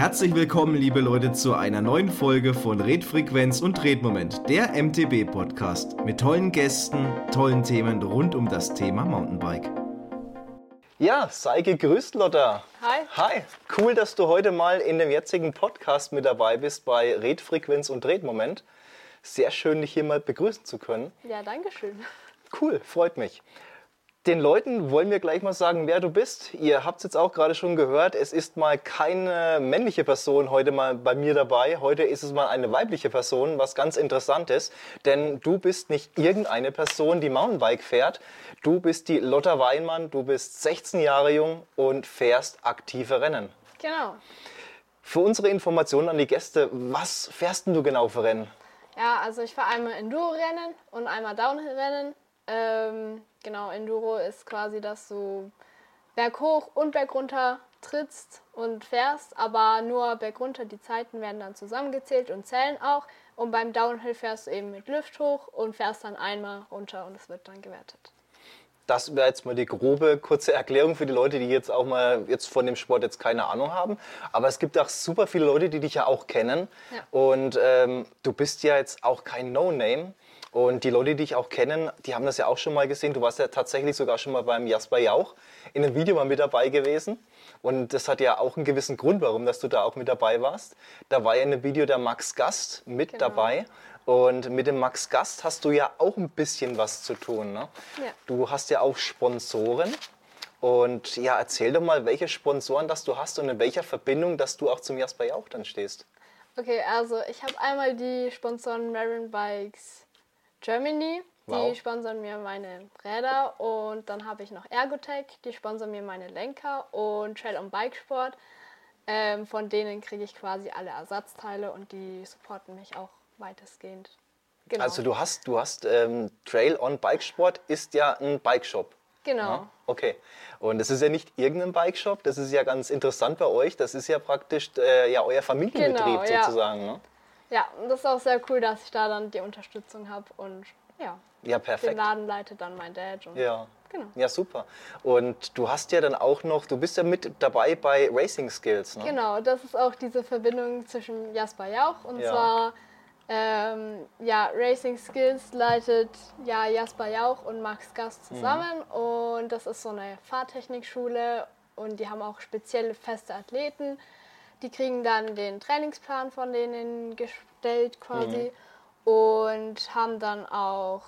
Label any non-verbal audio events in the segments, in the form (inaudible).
Herzlich willkommen, liebe Leute, zu einer neuen Folge von Redfrequenz und Redmoment, der MTB-Podcast mit tollen Gästen, tollen Themen rund um das Thema Mountainbike. Ja, sei gegrüßt, Lotta. Hi. Hi. Cool, dass du heute mal in dem jetzigen Podcast mit dabei bist bei Redfrequenz und Redmoment. Sehr schön, dich hier mal begrüßen zu können. Ja, danke schön. Cool, freut mich. Den Leuten wollen wir gleich mal sagen, wer du bist. Ihr habt es jetzt auch gerade schon gehört, es ist mal keine männliche Person heute mal bei mir dabei. Heute ist es mal eine weibliche Person, was ganz interessant ist. Denn du bist nicht irgendeine Person, die Mountainbike fährt. Du bist die Lotta Weinmann, du bist 16 Jahre jung und fährst aktive Rennen. Genau. Für unsere Informationen an die Gäste, was fährst denn du genau für Rennen? Ja, also ich fahre einmal Enduro-Rennen und einmal Downhill-Rennen. Ähm, genau, Enduro ist quasi, dass du berghoch und bergunter trittst und fährst, aber nur bergunter, die Zeiten werden dann zusammengezählt und zählen auch. Und beim Downhill fährst du eben mit Lift hoch und fährst dann einmal runter und es wird dann gewertet. Das wäre jetzt mal die grobe, kurze Erklärung für die Leute, die jetzt auch mal jetzt von dem Sport jetzt keine Ahnung haben. Aber es gibt auch super viele Leute, die dich ja auch kennen. Ja. Und ähm, du bist ja jetzt auch kein No-Name. Und die Leute, die dich auch kennen, die haben das ja auch schon mal gesehen. Du warst ja tatsächlich sogar schon mal beim Jasper Jauch in einem Video mal mit dabei gewesen. Und das hat ja auch einen gewissen Grund, warum dass du da auch mit dabei warst. Da war ja in einem Video der Max Gast mit Genau. dabei. Und mit dem Max Gast hast du ja auch ein bisschen was zu tun. Ne? Ja. Du hast ja auch Sponsoren. Und ja, erzähl doch mal, welche Sponsoren das du hast und in welcher Verbindung, dass du auch zum Jasper Jauch dann stehst. Okay, also ich habe einmal die Sponsoren Marin Bikes Germany. Die Wow. sponsern mir meine Räder und dann habe ich noch Ergotech, die sponsern mir meine Lenker und Trail und Bike Sport. Ähm, von denen kriege ich quasi alle Ersatzteile und die supporten mich auch weitestgehend. Genau. Also du hast, du hast ähm, Trail on Bike Sport ist ja ein Bikeshop. genau. Ja? Okay. Und das ist ja nicht irgendein Bikeshop, das ist ja ganz interessant bei euch. Das ist ja praktisch äh, ja euer Familienbetrieb Genau, ja. sozusagen. Ne? Ja, und das ist auch sehr cool, dass ich da dann die Unterstützung habe und ja, Ja, den perfekt. Laden leitet dann mein Dad. Und Ja. Genau. Ja, super. Und du hast ja dann auch noch, du bist ja mit dabei bei Racing Skills. Ne? Genau, das ist auch diese Verbindung zwischen Jasper Jauch und Ja. zwar ähm, ja, Racing Skills leitet ja Jasper Jauch und Max Gast zusammen und das ist so eine Fahrtechnikschule und die haben auch spezielle feste Athleten. Die kriegen dann den Trainingsplan von denen gestellt quasi und haben dann auch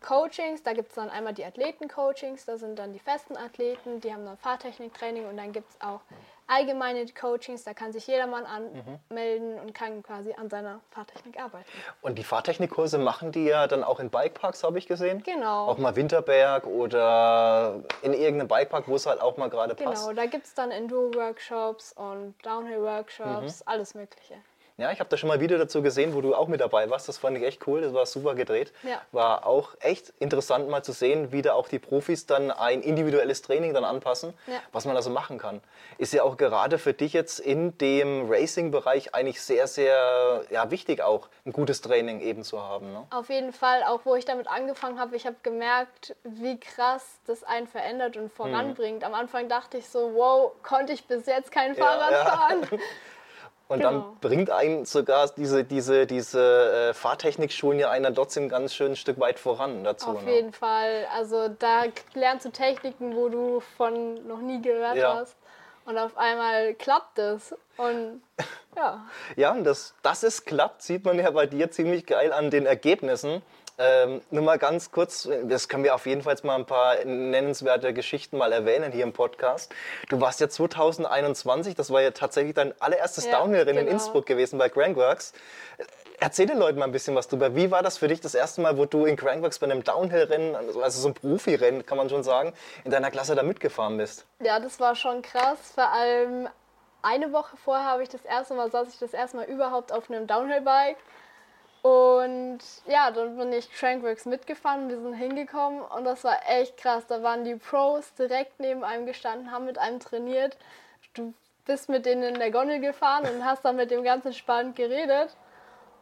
Coachings. Da gibt es dann einmal die Athleten-Coachings, da sind dann die festen Athleten, die haben dann Fahrtechniktraining und dann gibt es auch allgemeine Coachings, da kann sich jedermann anmelden und kann quasi an seiner Fahrtechnik arbeiten. Und die Fahrtechnikkurse machen die ja dann auch in Bikeparks, habe ich gesehen. Genau. Auch mal Winterberg oder in irgendeinem Bikepark, wo es halt auch mal gerade passt. Genau, da gibt es dann Enduro-Workshops und Downhill-Workshops, alles Mögliche. Ja, ich habe da schon mal ein Video dazu gesehen, wo du auch mit dabei warst. Das fand ich echt cool. Das war super gedreht. Ja. War auch echt interessant mal zu sehen, wie da auch die Profis dann ein individuelles Training dann anpassen, Ja. was man da so machen kann. Ist ja auch gerade für dich jetzt in dem Racing-Bereich eigentlich sehr, sehr ja, wichtig auch, ein gutes Training eben zu haben. Ne? Auf jeden Fall, auch wo ich damit angefangen habe, ich habe gemerkt, wie krass das einen verändert und voranbringt. Am Anfang dachte ich so, wow, konnte ich bis jetzt kein Fahrrad ja. fahren. (laughs) Und Genau. dann bringt einen sogar diese, diese, diese äh, Fahrtechnikschulen ja dann trotzdem ganz schön ein Stück weit voran dazu. Auf ne? jeden Fall. Also da lernst du Techniken, wo du von noch nie gehört Ja. hast. Und auf einmal klappt es. Und (laughs) ja, Ja, und das, dass es klappt, sieht man ja bei dir ziemlich geil an den Ergebnissen. Ähm, nur mal ganz kurz, das können wir auf jeden Fall mal ein paar nennenswerte Geschichten mal erwähnen hier im Podcast. Du warst ja 2021, das war ja tatsächlich dein allererstes Ja, Downhill-Rennen in genau. Innsbruck gewesen bei Crankworks. Erzähl den Leuten mal ein bisschen was drüber. Wie war das für dich das erste Mal, wo du in Crankworks bei einem Downhill-Rennen, also so ein Profirennen, kann man schon sagen, in deiner Klasse da mitgefahren bist? ja, das war schon krass. Vor allem eine Woche vorher habe ich das erste Mal, saß ich das erste Mal überhaupt auf einem Downhill-Bike. Und ja, dann bin ich Trankworks mitgefahren, wir sind hingekommen und das war echt krass. Da waren die Pros direkt neben einem gestanden, haben mit einem trainiert. Du bist mit denen in der Gondel gefahren und hast dann mit dem ganz entspannt geredet.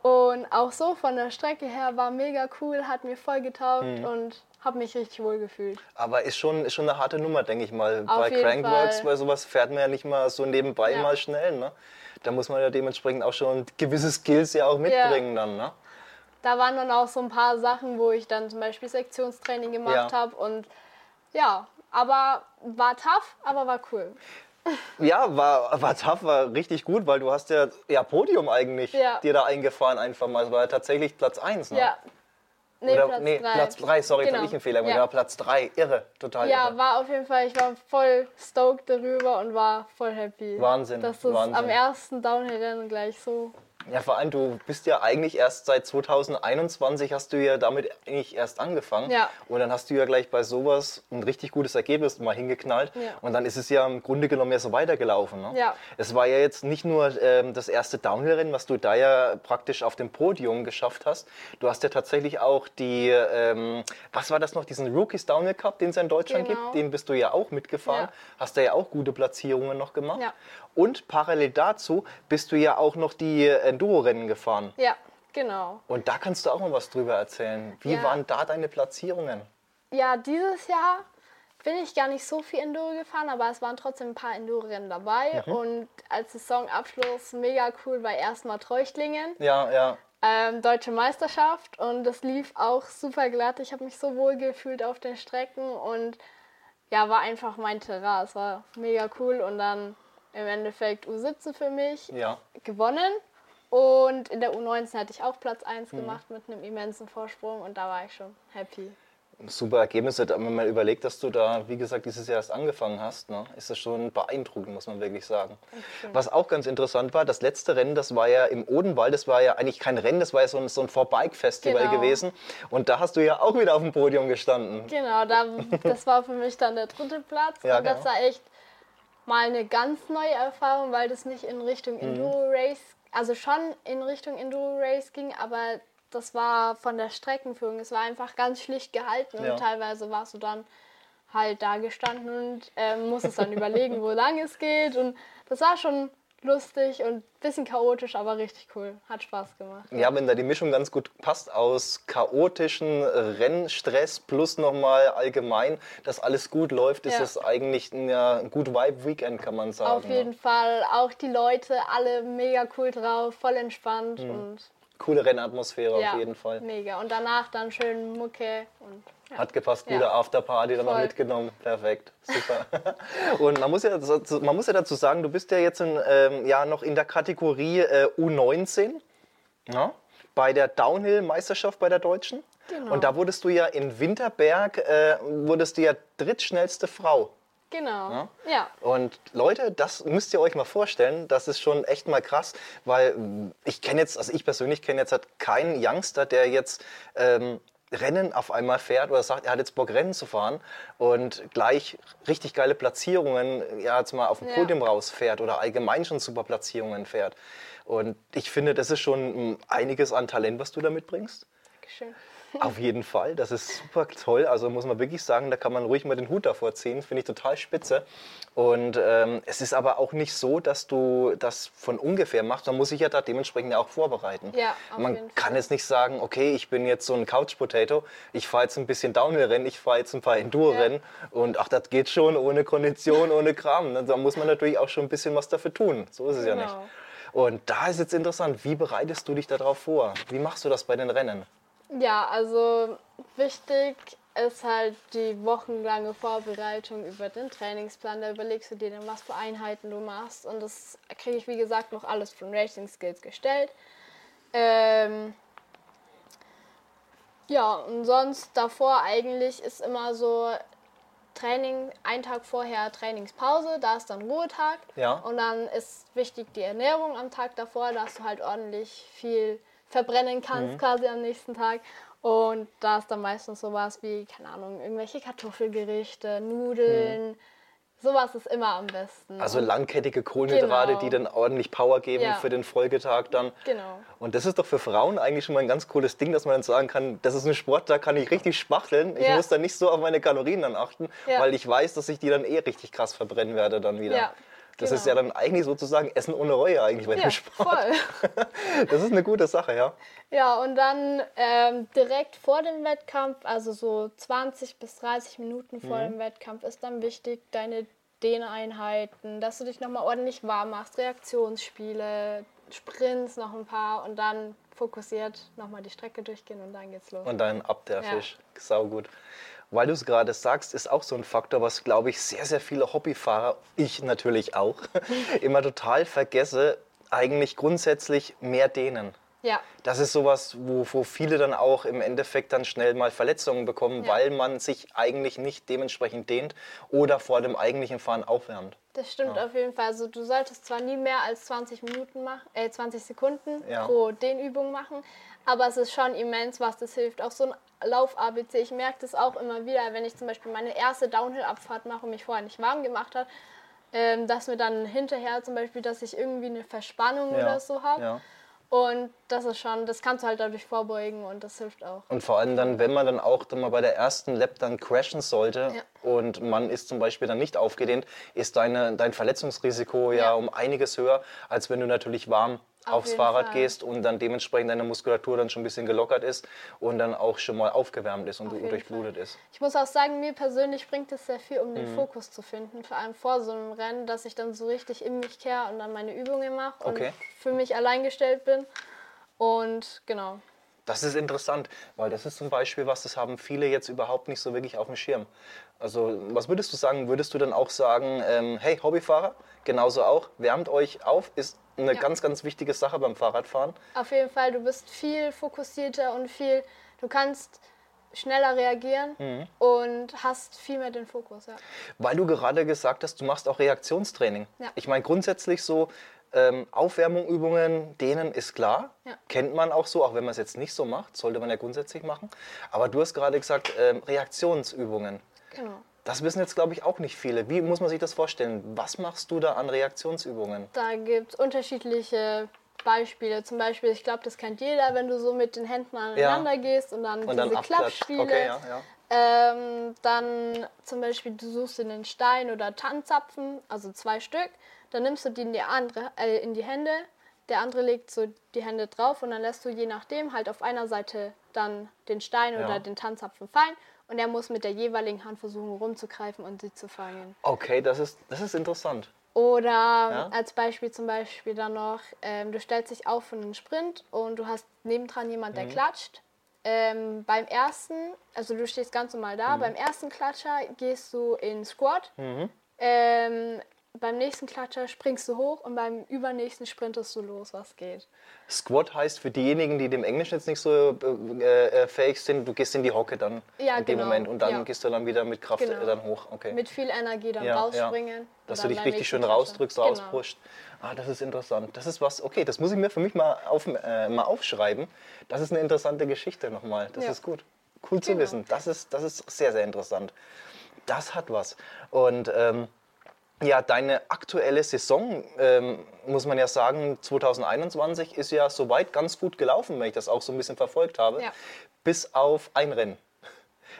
Und auch so von der Strecke her war mega cool, hat mir voll getaugt und habe mich richtig wohl gefühlt. Aber ist schon, ist schon eine harte Nummer, denke ich mal. Auf bei Crankworks, Fall. bei sowas fährt man ja nicht mal so nebenbei Ja. mal schnell. Ne? Da muss man ja dementsprechend auch schon gewisse Skills ja auch mitbringen dann. Ne? Da waren dann auch so ein paar Sachen, wo ich dann zum Beispiel Sektionstraining gemacht Ja. habe und ja, aber war tough, aber war cool. (laughs) Ja, war, war tough, war richtig gut, weil du hast ja, ja Podium eigentlich Ja. dir da eingefahren einfach mal. Es war ja tatsächlich Platz 1, ne? Ja. Nee, Oder, Platz nee, drei. Platz 3, sorry, Genau. habe ich einen Fehler gemacht. Ja. Ja, Platz 3, irre, total Ja, irre. war auf jeden Fall, ich war voll stoked darüber und war voll happy. Wahnsinn, Dass das Wahnsinn. am ersten Downhill-Rennen gleich so. Ja, vor allem, du bist ja eigentlich erst seit 2021 hast du ja damit eigentlich erst angefangen. Ja. Und dann hast du ja gleich bei sowas ein richtig gutes Ergebnis mal hingeknallt. Ja. Und dann ist es ja im Grunde genommen ja so weitergelaufen. Ne? Ja. Es war ja jetzt nicht nur ähm, das erste Downhill-Rennen, was du da ja praktisch auf dem Podium geschafft hast. Du hast ja tatsächlich auch die, ähm, was war das noch, diesen Rookies Downhill Cup, den es ja in Deutschland Genau. gibt, den bist du ja auch mitgefahren. Ja. Hast da ja auch gute Platzierungen noch gemacht. Und parallel dazu bist du ja auch noch die Enduro-Rennen gefahren. Ja, genau. Und da kannst du auch mal was drüber erzählen. Wie Ja. waren da deine Platzierungen? Ja, dieses Jahr bin ich gar nicht so viel Enduro gefahren, aber es waren trotzdem ein paar Enduro-Rennen dabei. Mhm. Und als Saisonabschluss mega cool war erstmal Treuchtlingen. Ja, ja. ähm, deutsche Meisterschaft und das lief auch super glatt. Ich habe mich so wohl gefühlt auf den Strecken und ja, war einfach mein Terrain. Es war mega cool und dann im Endeffekt U17 für mich Ja. gewonnen. Und in der U19 hatte ich auch Platz 1 Mhm. gemacht mit einem immensen Vorsprung und da war ich schon happy. Super Ergebnisse. Wenn man überlegt, dass du da, wie gesagt, dieses Jahr erst angefangen hast, ne, ist das schon beeindruckend, muss man wirklich sagen. Was auch ganz interessant war, das letzte Rennen, das war ja im Odenwald, das war ja eigentlich kein Rennen, das war ja so ein, so ein Vorbike-Festival Genau. gewesen. Und da hast du ja auch wieder auf dem Podium gestanden. Genau, da, das war für mich dann der dritte Platz. Ja, und das genau. war echt mal eine ganz neue Erfahrung, weil das nicht in Richtung Mhm. Enduro Race, also schon in Richtung Enduro Race ging, aber das war von der Streckenführung. Es war einfach ganz schlicht gehalten Ja. und teilweise warst du dann halt da gestanden und ähm, musstest dann überlegen, wo lang es geht. Und das war schon lustig und ein bisschen chaotisch, aber richtig cool. Hat Spaß gemacht. Ja, wenn da die Mischung ganz gut passt aus chaotischen Rennstress plus nochmal allgemein, dass alles gut läuft, ist Ja. es eigentlich ein, ja, ein gut Vibe-Weekend, kann man sagen. Auf jeden ne? Fall. Auch die Leute, alle mega cool drauf, voll entspannt Mhm. und Coole Rennatmosphäre ja, auf jeden Fall. mega. Und danach dann schön Mucke und ja. Hat gepasst, Ja. gute Afterparty dann noch mitgenommen. Perfekt, super. (laughs) Und man muss, ja, dazu- man muss ja dazu sagen, du bist ja jetzt in, ähm, ja, noch in der Kategorie äh, U19 ja, bei der Downhill-Meisterschaft bei der Deutschen. Genau. Und da wurdest du ja in Winterberg, äh, wurdest du ja drittschnellste Frau. Genau. Ja. Und Leute, das müsst ihr euch mal vorstellen, das ist schon echt mal krass, weil mm, ich kenne jetzt, also ich persönlich kenne jetzt halt keinen Youngster, der jetzt ähm, Rennen auf einmal fährt oder sagt, er hat jetzt Bock Rennen zu fahren und gleich richtig geile Platzierungen, ja jetzt mal auf dem Ja. Podium rausfährt oder allgemein schon super Platzierungen fährt. Und ich finde, das ist schon mm, einiges an Talent, was du da mitbringst. Dankeschön. Auf jeden Fall, das ist super toll. Also muss man wirklich sagen, da kann man ruhig mal den Hut davor ziehen. Finde ich total spitze. Und ähm, es ist aber auch nicht so, dass du das von ungefähr machst. Man muss sich ja da dementsprechend ja auch vorbereiten. Ja, man kann jetzt nicht sagen, okay, ich bin jetzt so ein Couch-Potato, ich fahre jetzt ein bisschen Downhill-Rennen, ich fahre jetzt ein paar Enduro-Rennen und ach, das geht schon ohne Kondition, (laughs) ohne Kram. Da muss man natürlich auch schon ein bisschen was dafür tun. So ist es ja nicht. Genau. Und da ist jetzt interessant, wie bereitest du dich darauf vor? Wie machst du das bei den Rennen? Ja, also wichtig ist halt die wochenlange Vorbereitung über den Trainingsplan. Da überlegst du dir dann, was für Einheiten du machst. Und das kriege ich, wie gesagt, noch alles von Racing Skills gestellt. Ähm, ja, und sonst davor eigentlich ist immer so Training, ein Tag vorher Trainingspause, da ist dann Ruhetag. Ja. Und dann ist wichtig die Ernährung am Tag davor, dass du halt ordentlich viel verbrennen kannst quasi am nächsten Tag. Und da ist dann meistens sowas wie, keine Ahnung, irgendwelche Kartoffelgerichte, Nudeln. Sowas ist immer am besten. Also langkettige Kohlenhydrate, Genau. die dann ordentlich Power geben Ja. für den Folgetag dann. Genau. Und das ist doch für Frauen eigentlich schon mal ein ganz cooles Ding, dass man dann sagen kann, das ist ein Sport, da kann ich richtig spachteln. Ich Ja. muss da nicht so auf meine Kalorien dann achten, Ja. weil ich weiß, dass ich die dann eh richtig krass verbrennen werde dann wieder. Ja. Das Genau. ist ja dann eigentlich sozusagen Essen ohne Reue eigentlich bei dem Ja, Sport. voll. (laughs) Das ist eine gute Sache, ja. Ja, und dann ähm, direkt vor dem Wettkampf, also so 20 bis 30 Minuten vor Mhm. dem Wettkampf, ist dann wichtig, deine Dehneinheiten, dass du dich nochmal ordentlich warm machst, Reaktionsspiele, Sprints noch ein paar und dann fokussiert nochmal die Strecke durchgehen und dann geht's los. Und dann ab der Ja. Fisch. Sau gut. Weil du es gerade sagst, ist auch so ein Faktor, was, glaube ich, sehr, sehr viele Hobbyfahrer, ich natürlich auch, (laughs) immer total vergesse, eigentlich grundsätzlich mehr dehnen. Ja, Das ist sowas, wo, wo viele dann auch im Endeffekt dann schnell mal Verletzungen bekommen, Ja. weil man sich eigentlich nicht dementsprechend dehnt oder vor dem eigentlichen Fahren aufwärmt. das stimmt auf jeden Fall. Also du solltest zwar nie mehr als 20 Minuten machen, äh, 20 Sekunden Ja. pro Dehnübung machen, aber es ist schon immens, was das hilft. Auch so ein Lauf-ABC, ich merke das auch immer wieder, wenn ich zum Beispiel meine erste Downhill-Abfahrt mache und mich vorher nicht warm gemacht habe, ähm, dass mir dann hinterher zum Beispiel, dass ich irgendwie eine Verspannung Ja, oder so habe. ja. Und das ist schon, das kannst du halt dadurch vorbeugen und das hilft auch. Und vor allem dann, wenn man dann auch dann mal bei der ersten Lap dann crashen sollte Ja. und man ist zum Beispiel dann nicht aufgedehnt, ist deine, dein Verletzungsrisiko ja. Ja. um einiges höher, als wenn du natürlich warm Auf aufs Fahrrad Fall. gehst und dann dementsprechend deine Muskulatur dann schon ein bisschen gelockert ist und dann auch schon mal aufgewärmt ist und Auf du durchblutet ist. Ich muss auch sagen, mir persönlich bringt es sehr viel, um Mhm. den Fokus zu finden, vor allem vor so einem Rennen, dass ich dann so richtig in mich kehre und dann meine Übungen mache Okay. und für mich allein gestellt bin. Und genau. Das ist interessant, weil das ist zum Beispiel was, das haben viele jetzt überhaupt nicht so wirklich auf dem Schirm. Also was würdest du sagen? Würdest du dann auch sagen, ähm, hey Hobbyfahrer, genauso auch, wärmt euch auf, ist eine Ja. ganz, ganz wichtige Sache beim Fahrradfahren. Auf jeden Fall, du bist viel fokussierter und viel, du kannst schneller reagieren Mhm. und hast viel mehr den Fokus. Ja. Weil du gerade gesagt hast, du machst auch Reaktionstraining. Ja. Ich meine grundsätzlich so, ähm, Aufwärmungübungen, denen ist klar, Ja. kennt man auch so, auch wenn man es jetzt nicht so macht, sollte man ja grundsätzlich machen. Aber du hast gerade gesagt, ähm, Reaktionsübungen. Genau. Das wissen jetzt, glaube ich, auch nicht viele. Wie muss man sich das vorstellen? Was machst du da an Reaktionsübungen? Da gibt es unterschiedliche Beispiele. Zum Beispiel, ich glaube, das kennt jeder, wenn du so mit den Händen aneinander gehst und dann Und diese dann. Klappspiele. Okay, ja, ja. Ähm, dann zum Beispiel, du suchst dir einen Stein oder Tannenzapfen, also zwei Stück. Dann nimmst du die in die, andere, äh, in die Hände. Der andere legt so die Hände drauf und dann lässt du je nachdem halt auf einer Seite dann den Stein Ja. oder den Tannenzapfen fallen. Und er muss mit der jeweiligen Hand versuchen rumzugreifen und sie zu fangen. Okay, das ist, das ist interessant. Oder als Beispiel zum Beispiel dann noch, ähm, du stellst dich auf für einen Sprint und du hast nebendran jemand, der klatscht. Ähm, beim ersten, also du stehst ganz normal da, beim ersten Klatscher gehst du in Squat. Ähm, beim nächsten Klatscher springst du hoch und beim übernächsten sprintest du los, was geht. Squat heißt für diejenigen, die dem Englisch jetzt nicht so äh, äh, fähig sind, du gehst in die Hocke dann Ja, in dem genau. Moment und dann Ja. gehst du dann wieder mit Kraft Genau. dann hoch. Okay. Mit viel Energie dann Ja, rausspringen. Dass du dich richtig schön Klatscher. rausdrückst, Genau. rauspusht. Ah, das ist interessant. Das ist was, okay, das muss ich mir für mich mal, auf, äh, mal aufschreiben. Das ist eine interessante Geschichte nochmal. Das ist gut. Cool zu Genau. wissen. Das ist, das ist sehr, sehr interessant. Das hat was. Und ähm, ja, deine aktuelle Saison, ähm, muss man ja sagen, 2021 ist ja soweit ganz gut gelaufen, wenn ich das auch so ein bisschen verfolgt habe. Ja. Bis auf ein Rennen.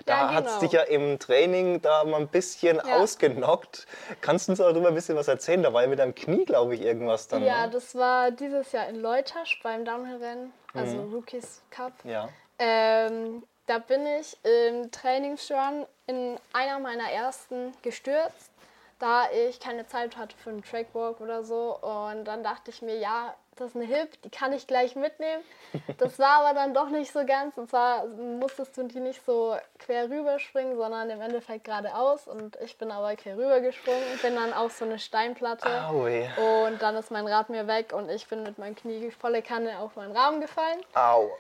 Da Ja, hat es genau. dich ja im Training da mal ein bisschen Ja. ausgenockt. Kannst du uns darüber ein bisschen was erzählen? Da war ja mit deinem Knie, glaube ich, irgendwas dann. Ja, ne? das war dieses Jahr in Leutasch beim Downhill-Rennen, also Mhm. Rookies Cup. ja. Ähm, da bin ich im Trainingsrun in einer meiner ersten gestürzt, da ich keine Zeit hatte für einen Trackwalk oder so. Und dann dachte ich mir, ja, das ist eine Hip, die kann ich gleich mitnehmen. (laughs) Das war aber dann doch nicht so ganz. Und zwar musstest du die nicht so quer rüberspringen, sondern im Endeffekt geradeaus. Und ich bin aber quer rübergesprungen und bin dann auf so eine Steinplatte. Aui. Und dann ist mein Rad mir weg und ich bin mit meinem Knie volle Kanne auf meinen Rahmen gefallen. Au.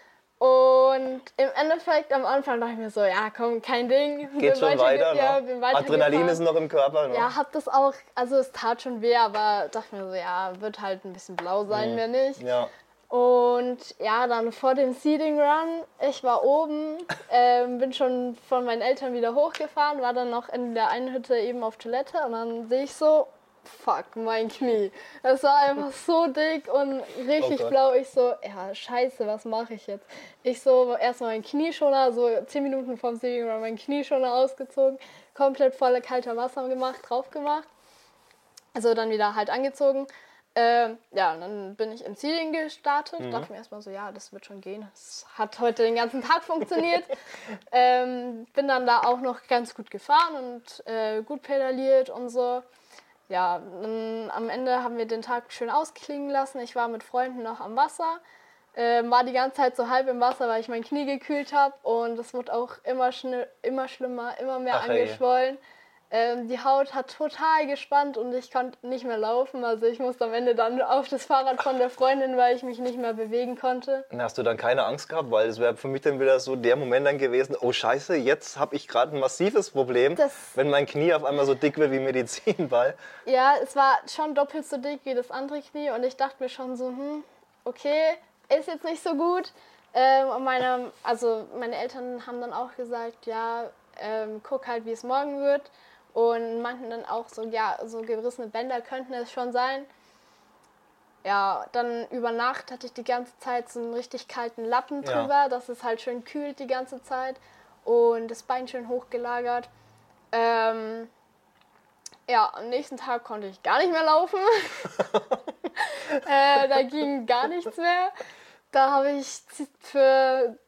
Und im Endeffekt am Anfang dachte ich mir so, ja komm, kein Ding. Geht Bin schon weiter. Ja, ne? bin Adrenalin weitergefahren. ist noch im Körper. Ne? Ja, hab das auch, also es tat schon weh, aber dachte mir so, ja, wird halt ein bisschen blau sein, wenn nicht. ja. Und ja, dann vor dem Seeding Run, ich war oben, (laughs) ähm, bin schon von meinen Eltern wieder hochgefahren, war dann noch in der einen Hütte eben auf Toilette und dann sehe ich so, fuck, mein Knie. Es war einfach (laughs) so dick und richtig Oh blau. Ich so, ja, scheiße, was mache ich jetzt? Ich so, erstmal meinen Knieschoner, so 10 Minuten vorm Seeding Run, meinen Knieschoner ausgezogen, komplett volle kalter Wasser gemacht, drauf gemacht. Also dann wieder halt angezogen. Ähm, ja, und dann bin ich ins Zielen gestartet. Mhm. Dachte mir erstmal so, ja, das wird schon gehen. Es hat heute den ganzen Tag (laughs) funktioniert. ähm, bin dann da auch noch ganz gut gefahren und äh, gut pedaliert und so. Ja, am Ende haben wir den Tag schön ausklingen lassen. Ich war mit Freunden noch am Wasser. Ähm, war die ganze Zeit so halb im Wasser, weil ich mein Knie gekühlt habe. Und es wurde auch immer, schni- immer schlimmer, immer mehr Ach, angeschwollen. Ähm, die Haut hat total gespannt und ich konnte nicht mehr laufen. Also ich musste am Ende dann auf das Fahrrad von der Freundin, weil ich mich nicht mehr bewegen konnte. Und Hast du dann keine Angst gehabt? Weil es wäre für mich dann wieder so der Moment dann gewesen, oh scheiße, jetzt habe ich gerade ein massives Problem, Das- wenn mein Knie auf einmal so dick wird wie Medizinball. Ja, es war schon doppelt so dick wie das andere Knie und ich dachte mir schon so, hm, okay, ist jetzt nicht so gut. Ähm, und meine, also meine Eltern haben dann auch gesagt, ja, ähm, guck halt, wie es morgen wird. Und meinten dann auch so, ja, so gerissene Bänder könnten es schon sein. Ja, dann über Nacht hatte ich die ganze Zeit so einen richtig kalten Lappen Ja. drüber, dass es halt schön kühlt die ganze Zeit und das Bein schön hochgelagert. Ähm, ja, am nächsten Tag konnte ich gar nicht mehr laufen. (laughs) äh, da ging gar nichts mehr. Da habe ich für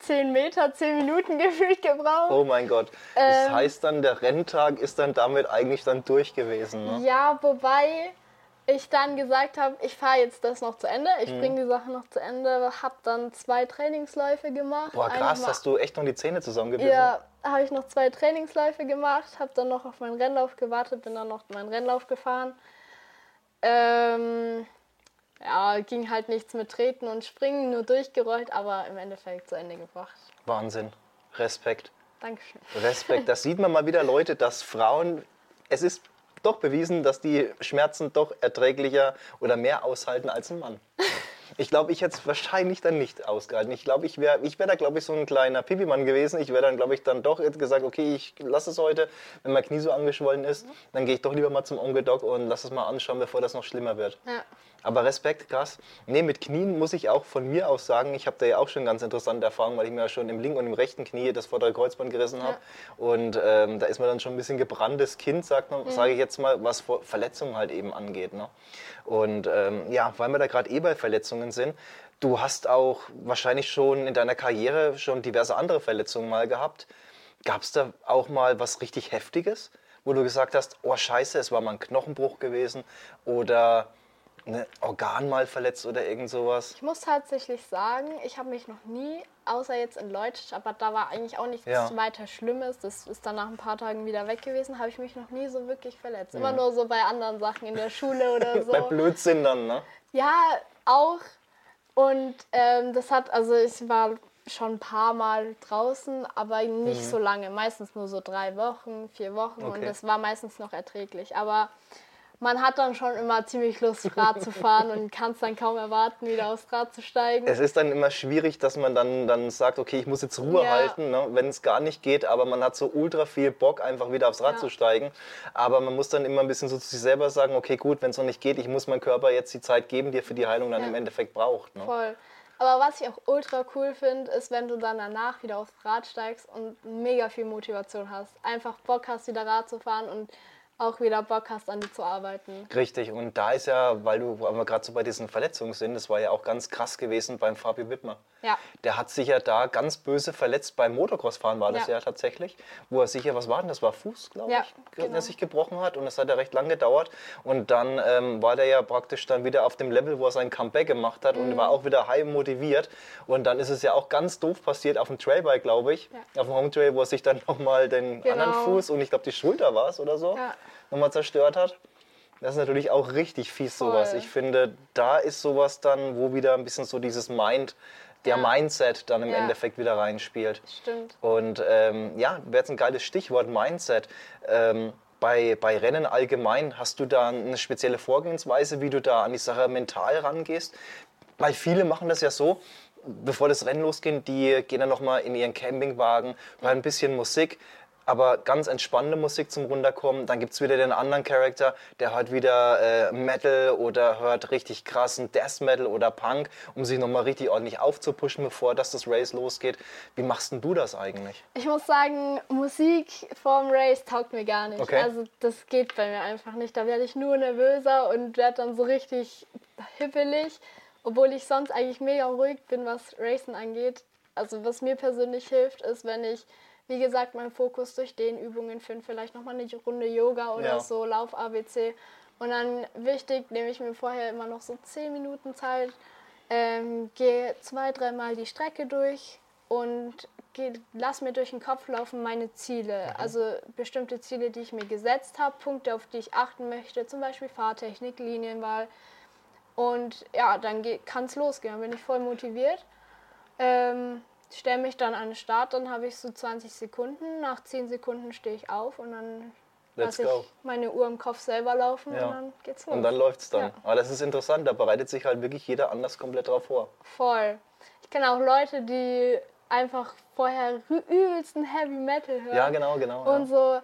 10 Meter 10 Minuten (laughs) gefühlt gebraucht. Oh mein Gott. Das Ähm. heißt dann, der Renntag ist dann damit eigentlich dann durch gewesen. Ne? Ja, wobei ich dann gesagt habe, ich fahre jetzt das noch zu Ende. Ich Mhm. bringe die Sache noch zu Ende. Habe dann zwei Trainingsläufe gemacht. Boah, krass, hast du echt noch die Zähne zusammengebissen. Ja, habe ich noch zwei Trainingsläufe gemacht, habe dann noch auf meinen Rennlauf gewartet, bin dann noch meinen Rennlauf gefahren. Ähm, ja, ging halt nichts mit Treten und Springen, nur durchgerollt, aber im Endeffekt zu Ende gebracht. Wahnsinn. Respekt. Dankeschön. Respekt. Das sieht man mal wieder, Leute, dass Frauen, es ist doch bewiesen, dass die Schmerzen doch erträglicher oder mehr aushalten als ein Mann. Ich glaube, ich hätte es wahrscheinlich dann nicht ausgehalten. Ich glaube, ich wäre ich wär da, glaube ich, so ein kleiner Pipi-Mann gewesen. Ich wäre dann, glaube ich, dann doch gesagt, okay, ich lasse es heute. Wenn mein Knie so angeschwollen ist, dann gehe ich doch lieber mal zum Onkel Doc und lass es mal anschauen, bevor das noch schlimmer wird. Ja. Aber Respekt, krass. Nee, mit Knien muss ich auch von mir aus sagen, ich habe da ja auch schon ganz interessante Erfahrungen, weil ich mir ja schon im linken und im rechten Knie das vordere Kreuzband gerissen habe. Und ähm, da ist man dann schon ein bisschen gebranntes Kind, man, sage ich jetzt mal, was Ver- Verletzungen halt eben angeht. Ne? Und ähm, ja, weil wir da gerade eh bei Verletzungen sind, du hast auch wahrscheinlich schon in deiner Karriere schon diverse andere Verletzungen mal gehabt. Gab es da auch mal was richtig Heftiges, wo du gesagt hast, oh scheiße, es war mal ein Knochenbruch gewesen oder ein Organ mal verletzt oder irgend sowas? Ich muss tatsächlich sagen, ich habe mich noch nie, außer jetzt in Leutsch, aber da war eigentlich auch nichts Ja. weiter Schlimmes, das ist dann nach ein paar Tagen wieder weg gewesen, habe ich mich noch nie so wirklich verletzt. Immer nur so bei anderen Sachen in der Schule (laughs) oder so. Bei Blödsinn dann, ne? Ja, auch. Und ähm, das hat, also ich war schon ein paar Mal draußen, aber nicht so lange. Meistens nur so drei Wochen, vier Wochen und Okay. das war meistens noch erträglich. Aber man hat dann schon immer ziemlich Lust, Rad zu fahren und kann es dann kaum erwarten, wieder aufs Rad zu steigen. Es ist dann immer schwierig, dass man dann, dann sagt, okay, ich muss jetzt Ruhe Ja. halten, ne, wenn es gar nicht geht, aber man hat so ultra viel Bock, einfach wieder aufs Rad Ja. zu steigen. Aber man muss dann immer ein bisschen so zu sich selber sagen, okay, gut, wenn es noch nicht geht, ich muss meinem Körper jetzt die Zeit geben, die er für die Heilung dann Ja. im Endeffekt braucht. Ne? Voll. Aber was ich auch ultra cool finde, ist, wenn du dann danach wieder aufs Rad steigst und mega viel Motivation hast. Einfach Bock hast, wieder Rad zu fahren und auch wieder Bock hast, an dir zu arbeiten. Richtig, und da ist ja, weil du, gerade so bei diesen Verletzungen sind, das war ja auch ganz krass gewesen beim Fabio Wittmer. Ja. Der hat sich ja da ganz böse verletzt beim Motocrossfahren, war das ja, Ja. tatsächlich. Wo er sicher, was war denn das? War Fuß, glaube Ja, ich, genau. der sich gebrochen hat und das hat ja recht lange gedauert. Und dann ähm, war der ja praktisch dann wieder auf dem Level, wo er sein Comeback gemacht hat Mhm. und war auch wieder high motiviert. Und dann ist es ja auch ganz doof passiert auf dem Trailbike, glaube ich, Ja. auf dem Home Trail, wo er sich dann nochmal den Genau. anderen Fuß und ich glaube die Schulter war es oder so, Ja. Nochmal zerstört hat. Das ist natürlich auch richtig fies sowas. Voll. Ich finde, da ist sowas dann, wo wieder ein bisschen so dieses Mind, der Ja. Mindset dann im Ja. Endeffekt wieder reinspielt. Stimmt. Und ähm, ja, wäre jetzt ein geiles Stichwort, Mindset. Ähm, bei, bei Rennen allgemein, hast du da eine spezielle Vorgehensweise, wie du da an die Sache mental rangehst? Weil viele machen das ja so, bevor das Rennen losgeht, die gehen dann nochmal in ihren Campingwagen, hören ein bisschen Musik, aber ganz entspannende Musik zum Runterkommen. Dann gibt es wieder den anderen Charakter, der hört wieder äh, Metal oder hört richtig krassen Death Metal oder Punk, um sich nochmal richtig ordentlich aufzupushen, bevor das, das Race losgeht. Wie machst denn du das eigentlich? Ich muss sagen, Musik vorm Race taugt mir gar nicht. Okay. Also das geht bei mir einfach nicht. Da werde ich nur nervöser und werde dann so richtig hippelig, obwohl ich sonst eigentlich mega ruhig bin, was Racen angeht. Also was mir persönlich hilft, ist, wenn ich, wie gesagt, meinen Fokus durch den Übungen finde, vielleicht nochmal eine Runde Yoga oder Ja. so, Lauf ABC. Und dann wichtig, nehme ich mir vorher immer noch so 10 Minuten Zeit, ähm, gehe zwei, dreimal die Strecke durch und geh, lass mir durch den Kopf laufen meine Ziele. Also bestimmte Ziele, die ich mir gesetzt habe, Punkte, auf die ich achten möchte, zum Beispiel Fahrtechnik, Linienwahl. Und ja, dann kann es losgehen. Dann bin ich voll motiviert. Ähm, stelle mich dann an den Start, dann habe ich so 20 Sekunden. Nach 10 Sekunden stehe ich auf und dann Let's lasse go. ich meine Uhr im Kopf selber laufen Ja. und dann geht's los. Und dann läuft es dann. Ja. Aber das ist interessant, da bereitet sich halt wirklich jeder anders komplett drauf vor. Voll. Ich kenne auch Leute, die einfach vorher übelsten Heavy Metal hören. Ja, genau, genau. Und ja. so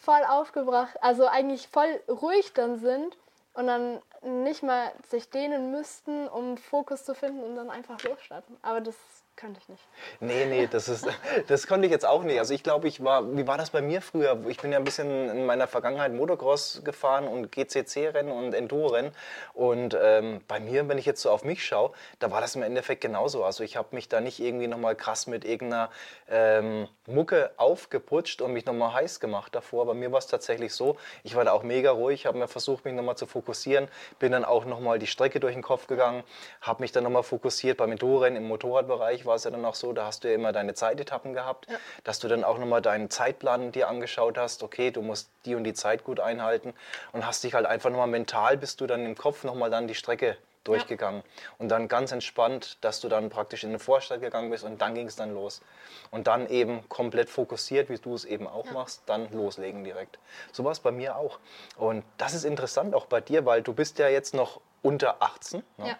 voll aufgebracht, also eigentlich voll ruhig dann sind und dann nicht mal sich dehnen müssten, um Fokus zu finden und dann einfach losstarten. Aber das könnte ich nicht. Nee, nee, das, ist, (laughs) das konnte ich jetzt auch nicht. Also ich glaube, ich war, wie war das bei mir früher? Ich bin ja ein bisschen in meiner Vergangenheit Motocross gefahren und GCC-Rennen und Enduro-Rennen. Und ähm, bei mir, wenn ich jetzt so auf mich schaue, da war das im Endeffekt genauso. Also ich habe mich da nicht irgendwie nochmal krass mit irgendeiner ähm, Mucke aufgeputscht und mich nochmal heiß gemacht davor. Bei mir war es tatsächlich so, ich war da auch mega ruhig, habe mir versucht, mich nochmal zu fokussieren, bin dann auch nochmal die Strecke durch den Kopf gegangen, habe mich dann nochmal fokussiert beim Enduro-Rennen im Motorradbereich war es ja dann auch so, da hast du ja immer deine Zeitetappen gehabt, dass du dann auch nochmal deinen Zeitplan dir angeschaut hast, okay, du musst die und die Zeit gut einhalten und hast dich halt einfach nochmal mental, bist du dann im Kopf nochmal dann die Strecke durchgegangen. Und dann ganz entspannt, dass du dann praktisch in den Vorstadt gegangen bist und dann ging es dann los. Und dann eben komplett fokussiert, wie du es eben auch machst, dann loslegen direkt. So war es bei mir auch. Und das ist interessant auch bei dir, weil du bist ja jetzt noch unter 18. Ne? Ja.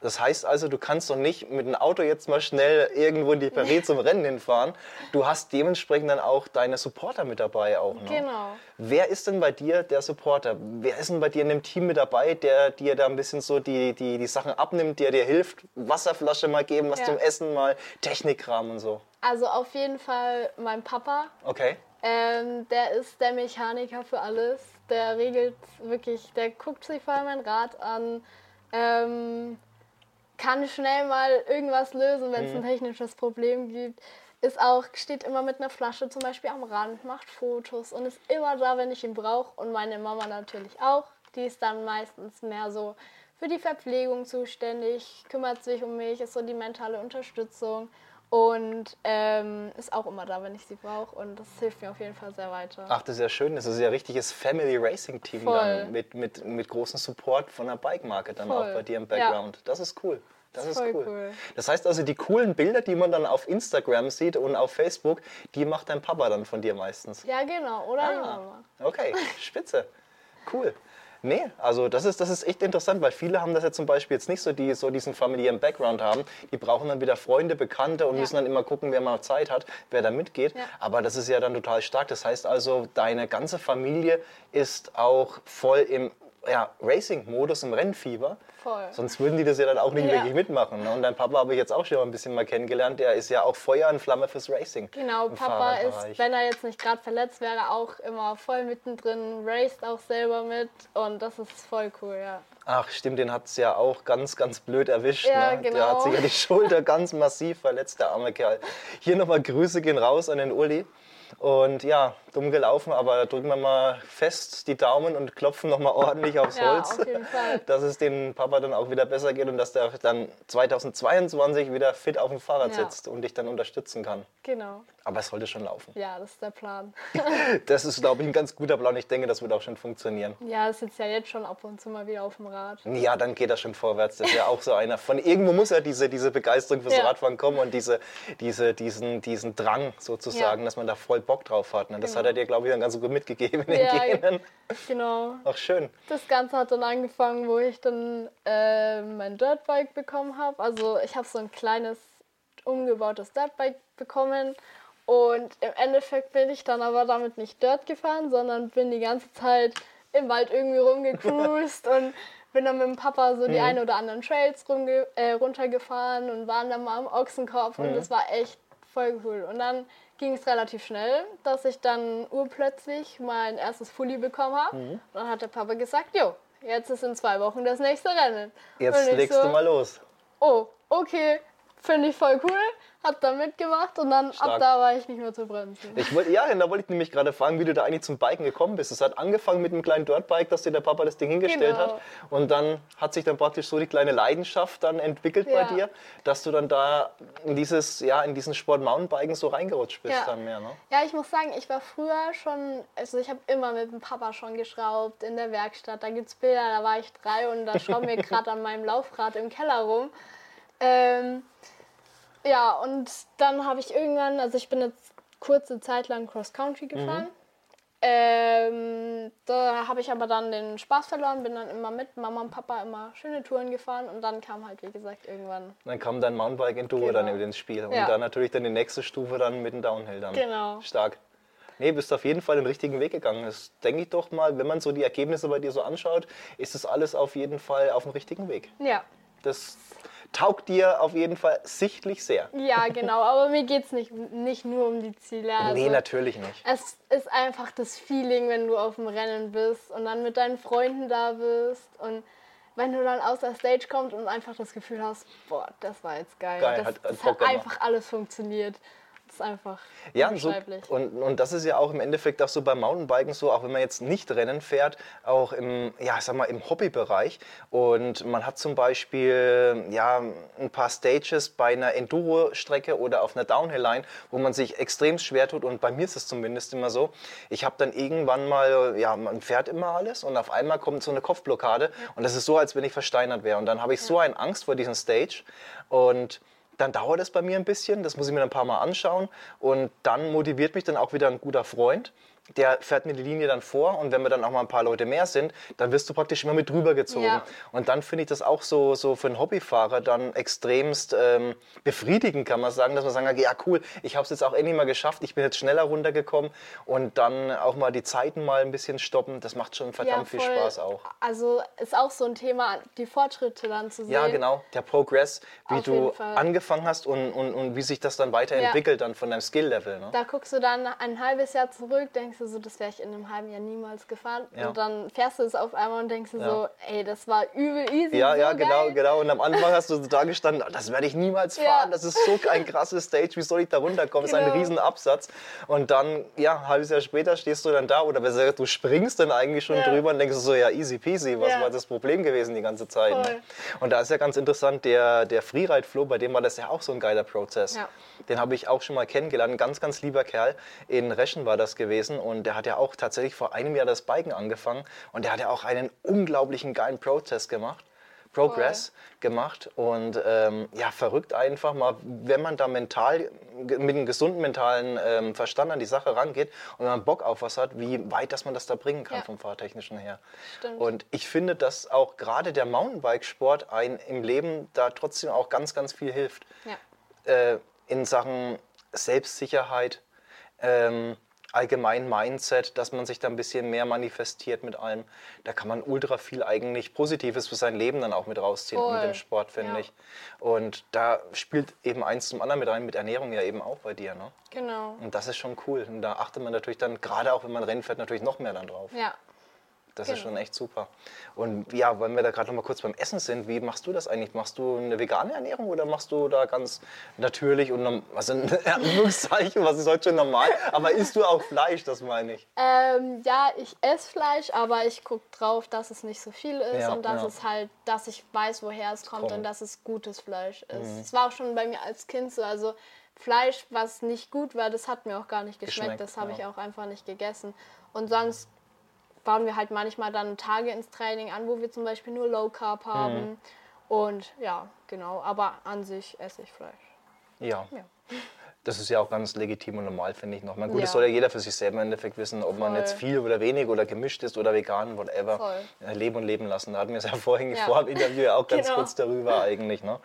Das heißt also, du kannst doch nicht mit dem Auto jetzt mal schnell irgendwo in die Paris zum Rennen hinfahren. Du hast dementsprechend dann auch deine Supporter mit dabei auch. Ne? Genau. Wer ist denn bei dir der Supporter? Wer ist denn bei dir in dem Team mit dabei, der dir da ein bisschen so die, die, die Sachen abnimmt, der dir hilft? Wasserflasche mal geben, was Ja. zum Essen mal, Technikkram und so. Also auf jeden Fall mein Papa. Okay. Ähm, der ist der Mechaniker für alles. Der regelt wirklich, der guckt sich vorher mein Rad an, ähm, kann schnell mal irgendwas lösen, wenn es ein technisches Problem gibt. Ist auch, steht immer mit einer Flasche zum Beispiel am Rand, macht Fotos und ist immer da, wenn ich ihn brauche. Und meine Mama natürlich auch. Die ist dann meistens mehr so für die Verpflegung zuständig, kümmert sich um mich, ist so die mentale Unterstützung und ähm, ist auch immer da, wenn ich sie brauche. Und das hilft mir auf jeden Fall sehr weiter. Ach, das ist ja schön. Das ist ja ein richtiges Family Racing Team Voll. dann mit, mit, mit großem Support von der Bike-Marke dann Voll. auch bei dir im Ja. Background. Das ist cool. Das ist Voll cool. cool. Das heißt also, die coolen Bilder, die man dann auf Instagram sieht und auf Facebook, die macht dein Papa dann von dir meistens. Ja, genau, oder Ah, Mama. okay, (laughs) spitze. Cool. Nee, also das ist, das ist echt interessant, weil viele haben das ja zum Beispiel jetzt nicht so, die so diesen familiären Background haben. Die brauchen dann wieder Freunde, Bekannte und Ja. müssen dann immer gucken, wer mal Zeit hat, wer da mitgeht. Ja. Aber das ist ja dann total stark. Das heißt also, deine ganze Familie ist auch voll im ja, Racing-Modus, im Rennfieber. Voll. Sonst würden die das ja dann auch nicht Ja. wirklich mitmachen. Ne? Und dein Papa habe ich jetzt auch schon mal ein bisschen mal kennengelernt. Der ist ja auch Feuer und Flamme fürs Racing. Genau, Papa ist, wenn er jetzt nicht gerade verletzt wäre, auch immer voll mittendrin, raced auch selber mit und das ist voll cool, ja. Ach, stimmt, den hat es ja auch ganz, ganz blöd erwischt. Ja, ne? Der genau. hat sich ja die (laughs) Schulter ganz massiv verletzt, der arme Kerl. Hier nochmal Grüße gehen raus an den Uli. Und ja, dumm gelaufen, aber drücken wir mal fest die Daumen und klopfen nochmal ordentlich aufs Ja, Holz, auf (laughs) dass es dem Papa dann auch wieder besser geht und dass der dann 2022 wieder fit auf dem Fahrrad Ja. sitzt und dich dann unterstützen kann. Genau. Aber es sollte schon laufen. Ja, das ist der Plan. (laughs) (laughs) Das ist, glaube ich, ein ganz guter Plan. Ich denke, das wird auch schon funktionieren. Ja, es sitzt ja jetzt schon ab und zu mal wieder auf dem Rad. Ja, dann geht das schon vorwärts. Das ist ja auch so einer. Von irgendwo muss ja diese, diese Begeisterung fürs Ja. Radfahren kommen und diese, diese, diesen, diesen Drang sozusagen, dass man da voll Bock drauf hat. Ne? Das Genau. hat er dir, glaube ich, dann ganz gut mitgegeben in den Ja, Genen. Genau. Ach, schön. Das Ganze hat dann angefangen, wo ich dann äh, mein Dirtbike bekommen habe. Also ich habe so ein kleines umgebautes Dirtbike bekommen Und im Endeffekt bin ich dann aber damit nicht dort gefahren, sondern bin die ganze Zeit im Wald irgendwie rumgecruised (laughs) und bin dann mit dem Papa so die Mhm. ein oder anderen Trails rumge äh, runtergefahren und waren dann mal am Ochsenkopf und Mhm. das war echt voll cool. Und dann ging es relativ schnell, dass ich dann urplötzlich mein erstes Fully bekommen habe. Mhm. Dann hat der Papa gesagt, jo, jetzt ist in zwei Wochen das nächste Rennen. Jetzt legst so, du mal los. Oh, okay, finde ich voll cool. Hab da mitgemacht und dann Stark. ab da war ich nicht mehr zu bremsen. Ich wollte, ja, da wollte ich nämlich gerade fragen, wie du da eigentlich zum Biken gekommen bist. Es hat angefangen mit einem kleinen Dirtbike, dass dir der Papa das Ding hingestellt Genau. hat. Und dann hat sich dann praktisch so die kleine Leidenschaft dann entwickelt Ja. bei dir, dass du dann da in dieses, ja, in diesen Sport Mountainbiken so reingerutscht bist Ja. dann mehr, ne? Ja, ich muss sagen, ich war früher schon, also ich habe immer mit dem Papa schon geschraubt in der Werkstatt. Da gibt es Bilder, da war ich drei und da schrauben wir gerade (laughs) an meinem Laufrad im Keller rum. Ähm, ja, und dann habe ich irgendwann, also ich bin jetzt kurze Zeit lang Cross Country gefahren. Ähm, da habe ich aber dann den Spaß verloren, bin dann immer mit Mama und Papa immer schöne Touren gefahren und dann kam halt, wie gesagt, irgendwann. Dann kam dein Mountainbike Enduro Genau. dann eben ins Spiel. Und Ja. dann natürlich dann die nächste Stufe dann mit dem Downhill dann. Genau. Stark. Nee, bist auf jeden Fall den richtigen Weg gegangen. Das denke ich doch mal, wenn man so die Ergebnisse bei dir so anschaut, ist das alles auf jeden Fall auf dem richtigen Weg. Ja, Das taugt dir auf jeden Fall sichtlich sehr. ja, (laughs) genau. Aber mir geht es nicht, nicht nur um die Ziele. Also nee, natürlich nicht. Es ist einfach das Feeling, wenn du auf dem Rennen bist und dann mit deinen Freunden da bist und wenn du dann aus der Stage kommst und einfach das Gefühl hast, boah, das war jetzt geil. Geil, das hat- das hat einfach alles funktioniert. Ist einfach Ja, so, unbeschreiblich. und, und das ist ja auch im Endeffekt auch so beim Mountainbiken so, auch wenn man jetzt nicht Rennen fährt, auch im, ja, ich sag mal, im Hobbybereich. Und man hat zum Beispiel ja, ein paar Stages bei einer Enduro-Strecke oder auf einer Downhill-Line, wo man sich extrem schwer tut. Und bei mir ist es zumindest immer so, ich habe dann irgendwann mal, ja, man fährt immer alles und auf einmal kommt so eine Kopfblockade. Und das ist so, als wenn ich versteinert wäre. Und dann habe ich so eine Angst vor diesem Stage. Und dann dauert es bei mir ein bisschen, das muss ich mir ein paar Mal anschauen. Und dann motiviert mich dann auch wieder ein guter Freund, der fährt mir die Linie dann vor und wenn wir dann auch mal ein paar Leute mehr sind, dann wirst du praktisch immer mit drüber gezogen. Ja. Und dann finde ich das auch so, so für einen Hobbyfahrer dann extremst ähm, befriedigend, kann man sagen, dass man sagen kann, ja cool, ich habe es jetzt auch endlich mal geschafft, ich bin jetzt schneller runtergekommen und dann auch mal die Zeiten mal ein bisschen stoppen, das macht schon verdammt viel voll. Spaß auch. Also ist auch so ein Thema, die Fortschritte dann zu sehen. Ja, genau, der Progress, wie Auf du angefangen hast und, und, und wie sich das dann weiterentwickelt dann von deinem Skill-Level. Ne? Da guckst du dann ein halbes Jahr zurück, denkst du so, das wäre ich in einem halben Jahr niemals gefahren. Ja. Und dann fährst du es auf einmal und denkst du Ja. so, ey, das war übel easy. Ja, so ja, genau, geil. genau. Und am Anfang hast du so da gestanden, "Ah, das werde ich niemals fahren, das ist so ein krasses Stage, wie soll ich da runterkommen? Das ist ein Genau. Riesenabsatz. Und dann, ja, ein halbes Jahr später stehst du dann da oder besser gesagt, du springst dann eigentlich schon drüber und denkst so, ja, easy peasy, was war das Problem gewesen die ganze Zeit? Ne? Voll. Und da ist ja ganz interessant, der, der Freeride-Flow, bei dem war das ja auch so ein geiler Prozess. Den habe ich auch schon mal kennengelernt, ein ganz, ganz lieber Kerl. In Reschen war das gewesen und der hat ja auch tatsächlich vor einem Jahr das Biken angefangen und der hat ja auch einen unglaublichen geilen Prozess gemacht. Progress gemacht und ähm, ja, verrückt einfach mal, wenn man da mental, mit einem gesunden mentalen ähm, Verstand an die Sache rangeht und wenn man Bock auf was hat, wie weit, dass man das da bringen kann Ja. vom Fahrtechnischen her. Stimmt. Und ich finde, dass auch gerade der Mountainbike-Sport ein im Leben da trotzdem auch ganz, ganz viel hilft. Ja. Äh, in Sachen Selbstsicherheit, ähm, allgemein Mindset, dass man sich da ein bisschen mehr manifestiert mit allem. Da kann man ultra viel eigentlich Positives für sein Leben dann auch mit rausziehen mit Voll. dem Sport, finde Ja. ich. Und da spielt eben eins zum anderen mit rein, mit Ernährung ja eben auch bei dir. Ne? Genau. Und das ist schon cool. Und da achtet man natürlich dann, gerade auch wenn man Rennen fährt, natürlich noch mehr dann drauf. Ja. Das ist Genau. schon echt super. Und ja, wenn wir da gerade noch mal kurz beim Essen sind, wie machst du das eigentlich? Machst du eine vegane Ernährung oder machst du da ganz natürlich und also in (laughs) Anführungszeichen, was ist heute schon normal? Aber isst du auch Fleisch, das meine ich. Ähm, ja, ich esse Fleisch, aber ich gucke drauf, dass es nicht so viel ist Ja, und dass ja. es halt, dass ich weiß, woher es kommt Kommt. und dass es gutes Fleisch ist. Mhm. Es war auch schon bei mir als Kind so, also Fleisch, was nicht gut war, das hat mir auch gar nicht geschmeckt. Geschmeckt, das habe ja. ich auch einfach nicht gegessen. Und sonst bauen wir halt manchmal dann Tage ins Training an, wo wir zum Beispiel nur Low Carb Mhm. haben. Und ja, genau. Aber an sich esse ich Fleisch. Ja. Ja. Das ist ja auch ganz legitim und normal, finde ich noch. Man, gut, das Ja. soll ja jeder für sich selber im Endeffekt wissen, ob man Voll. jetzt viel oder wenig oder gemischt ist oder vegan, whatever. Voll. Ja, leben und leben lassen. Da hatten wir es ja (laughs) vorhin Ja. vor dem Interview ja auch ganz Genau. kurz darüber eigentlich. Ne?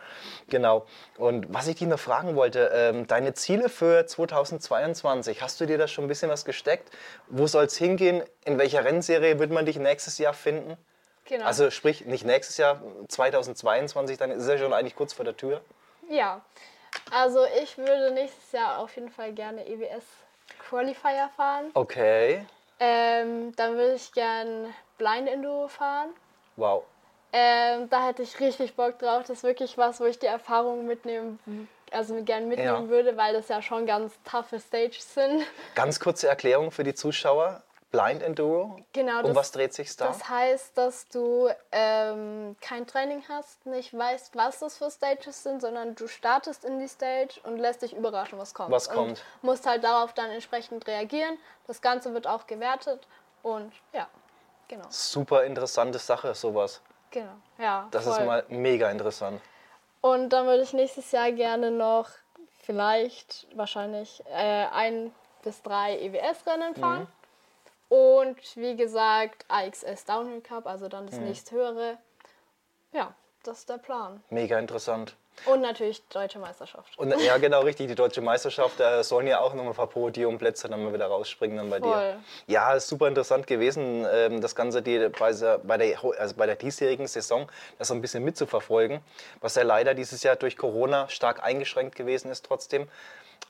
Genau. Und was ich dich noch fragen wollte, ähm, deine Ziele für 2022, hast du dir da schon ein bisschen was gesteckt? Wo soll es hingehen? In welcher Rennserie wird man dich nächstes Jahr finden? Genau. Also sprich, nicht nächstes Jahr, 2022, dann ist es ja schon eigentlich kurz vor der Tür. ja. Also ich würde nächstes Jahr auf jeden Fall gerne EWS Qualifier fahren. Okay. Ähm, dann würde ich gern Blind Enduro fahren. Wow. Ähm, da hätte ich richtig Bock drauf. Das ist wirklich was, wo ich die Erfahrung mitnehmen, also gern mitnehmen Ja. würde, weil das ja schon ganz toughe Stages sind. Ganz kurze Erklärung für die Zuschauer. Blind Enduro. Genau, Um das- was dreht sich da? Das heißt, dass du ähm, kein Training hast, nicht weißt, was das für Stages sind, sondern du startest in die Stage und lässt dich überraschen, was kommt. Was und kommt. musst halt darauf dann entsprechend reagieren. Das Ganze wird auch gewertet und ja, genau. Super interessante Sache, sowas. genau. Ja, Das voll. ist mal mega interessant. Und dann würde ich nächstes Jahr gerne noch vielleicht wahrscheinlich äh, ein bis drei EWS-Rennen fahren. Und wie gesagt, AXS Downhill Cup, also dann das nächsthöhere. Ja, das ist der Plan. Mega interessant. Und natürlich Deutsche Meisterschaft. Und ja, genau richtig, die deutsche Meisterschaft, da sollen ja auch noch ein paar Podiumplätze dann mal wieder rausspringen dann bei Voll. dir. Ja, ist super interessant gewesen, ähm, das Ganze die, bei, der- bei, der, also bei der diesjährigen Saison das so ein bisschen mitzuverfolgen, was ja leider dieses Jahr durch Corona stark eingeschränkt gewesen ist trotzdem.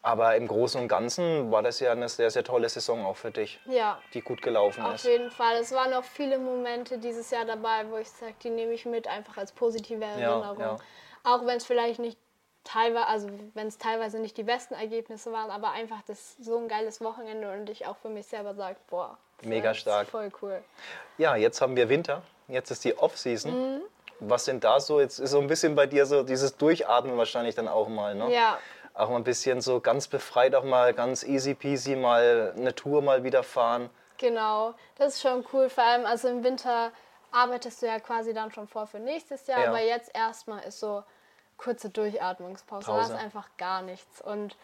Aber im Großen und Ganzen war das ja eine sehr, sehr tolle Saison auch für dich, Ja, die gut gelaufen auf ist. jeden Fall. Es waren auch viele Momente dieses Jahr dabei, wo ich sage, die nehme ich mit, einfach als positive Erinnerung. ja. Auch wenn es vielleicht nicht teilweise, also wenn es teilweise nicht die besten Ergebnisse waren, aber einfach das so ein geiles Wochenende und ich auch für mich selber sage, boah, Mega stark. Voll cool. Ja, jetzt haben wir Winter, jetzt ist die Off-Season. Mhm. Was sind da so? Jetzt ist so ein bisschen bei dir so dieses Durchatmen wahrscheinlich dann auch mal, ne? Ja, Auch mal ein bisschen so ganz befreit, auch mal ganz easy peasy mal eine Tour mal wieder fahren. genau. Das ist schon cool. Vor allem, also im Winter arbeitest du ja quasi dann schon vor für nächstes Jahr, Ja. aber jetzt erstmal ist so kurze Durchatmungspause. Da ist einfach gar nichts. Und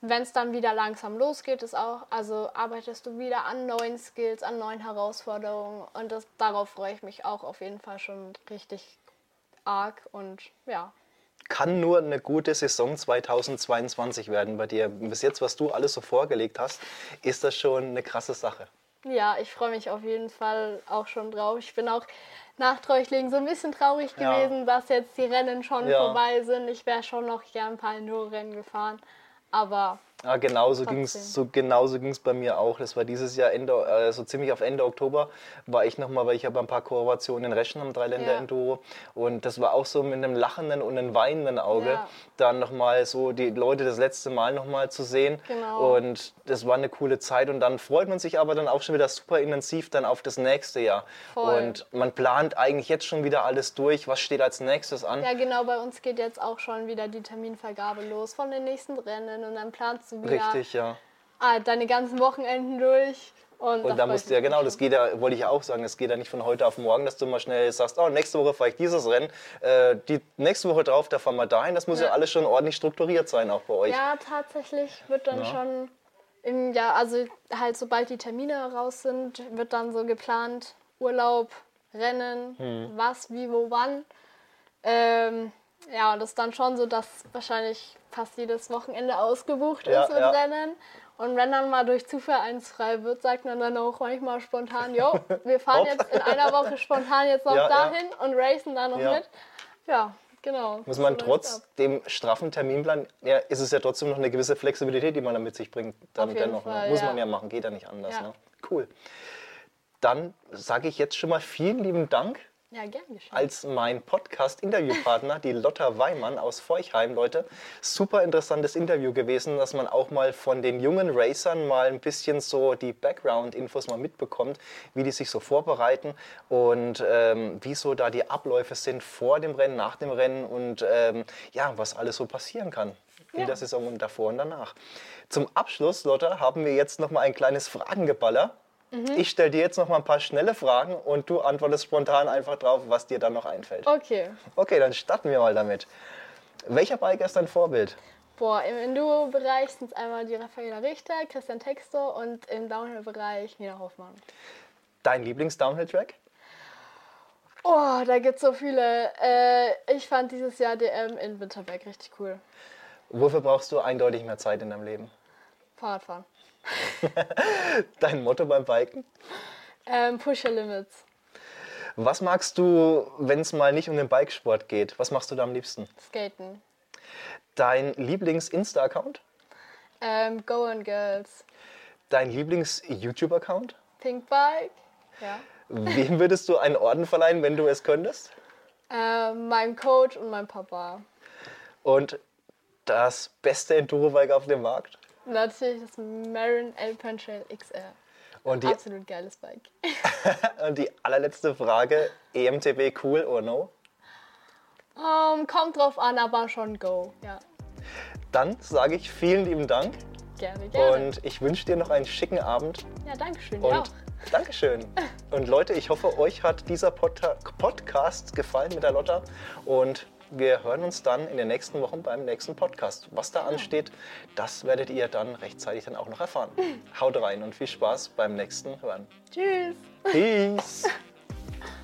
wenn es dann wieder langsam losgeht, ist auch, also arbeitest du wieder an neuen Skills, an neuen Herausforderungen und das, darauf freue ich mich auch auf jeden Fall schon richtig arg und ja. Kann nur eine gute Saison 2022 werden bei dir. Bis jetzt, was du alles so vorgelegt hast, ist das schon eine krasse Sache. Ja, ich freue mich auf jeden Fall auch schon drauf. Ich bin auch nach Treuchtlingen so ein bisschen traurig Ja. gewesen, dass jetzt die Rennen schon Ja. vorbei sind. Ich wäre schon noch gern ein paar Enduro-Rennen gefahren. Aber Ja, genauso Trotzdem. ging's so genauso ging's bei mir auch. Das war dieses Jahr Ende, äh, so ziemlich auf Ende Oktober war ich nochmal, weil ich habe ein paar Kooperationen in Reschen am Dreiländer Ja. Enduro und das war auch so mit einem lachenden und einem weinenden Auge, Ja. dann nochmal so die Leute das letzte Mal nochmal zu sehen Genau. und das war eine coole Zeit und dann freut man sich aber dann auch schon wieder super intensiv dann auf das nächste Jahr Voll. und man plant eigentlich jetzt schon wieder alles durch, was steht als nächstes an. ja, genau, bei uns geht jetzt auch schon wieder die Terminvergabe los von den nächsten Rennen und dann planst du wieder Richtig, ja. ah, deine ganzen Wochenenden durch. Und, Und da musst du ja, genau, das geht ja, wollte ich ja auch sagen, das geht ja nicht von heute auf morgen, dass du mal schnell sagst, oh, nächste Woche fahre ich dieses Rennen, äh, die nächste Woche drauf, da fahren wir dahin. Das muss ja, Ja. alles schon ordentlich strukturiert sein, auch bei euch. Ja, tatsächlich wird dann Ja. schon im Jahr, also halt sobald die Termine raus sind, wird dann so geplant, Urlaub, Rennen, Hm. was, wie, wo, wann. Ähm, ja, und das ist dann schon so, dass wahrscheinlich fast jedes Wochenende ausgebucht Ja, ist mit ja. Rennen. Und wenn dann mal durch Zufall eins frei wird, sagt man dann auch manchmal spontan, jo, (laughs) wir fahren jetzt in einer Woche spontan jetzt noch Ja, dahin und racen da noch mit. Ja, genau. Muss man So trotz ab. dem straffen Terminplan, ja, ist es ja trotzdem noch eine gewisse Flexibilität, die man dann mit sich bringt. Dann dennoch, ne? Fall, Muss ja. man ja machen, geht ja nicht anders. Ja. Ne? Cool. Dann sage ich jetzt schon mal vielen lieben Dank Ja, gern geschehen. als mein Podcast-Interviewpartner, die Lotta Weimann aus Feuchheim, Leute. Super interessantes Interview gewesen, dass man auch mal von den jungen Racern mal ein bisschen so die Background-Infos mal mitbekommt, wie die sich so vorbereiten und ähm, wie so da die Abläufe sind vor dem Rennen, nach dem Rennen und ähm, ja, was alles so passieren kann in Ja. der Saison und davor und danach. Zum Abschluss, Lotta, haben wir jetzt noch mal ein kleines Fragengeballer. Ich stelle dir jetzt noch mal ein paar schnelle Fragen und du antwortest spontan einfach drauf, was dir dann noch einfällt. Okay. Okay, dann starten wir mal damit. Welcher Biker ist dein Vorbild? Boah, im Enduro-Bereich sind es einmal die Raffaella Richter, Christian Textor und im Downhill-Bereich Nina Hoffmann. Dein Lieblings-Downhill-Track? Oh, da gibt es so viele. Äh, ich fand dieses Jahr DM in Winterberg richtig cool. Wofür brauchst du eindeutig mehr Zeit in deinem Leben? Fahrradfahren. (laughs) Dein Motto beim Biken? Ähm, Push your limits. Was magst du, wenn es mal nicht um den Bikesport geht? Was machst du da am liebsten? Skaten. Dein Lieblings-Insta-Account? Ähm, Go and Girls. Dein Lieblings-YouTube-Account? Pink Bike. Ja. Wem würdest du einen Orden verleihen, wenn du es könntest? Ähm, meinem Coach und meinem Papa. Und das beste Enduro-Bike auf dem Markt? Natürlich das Marin Alpine Trail XR. Und die, Absolut geiles Bike. (laughs) und die allerletzte Frage, EMTB cool or no? Ähm, kommt drauf an, aber schon Go. Ja, Dann sage ich vielen lieben Dank gerne, gerne. und ich wünsche dir noch einen schicken Abend. ja, danke schön. Und. Dankeschön. (laughs) Und Leute, ich hoffe, euch hat dieser Podca- Podcast gefallen mit der Lotta. Und wir hören uns dann in den nächsten Wochen beim nächsten Podcast. Was da ansteht, das werdet ihr dann rechtzeitig dann auch noch erfahren. Haut rein und viel Spaß beim nächsten Hören. Tschüss. Peace. (laughs)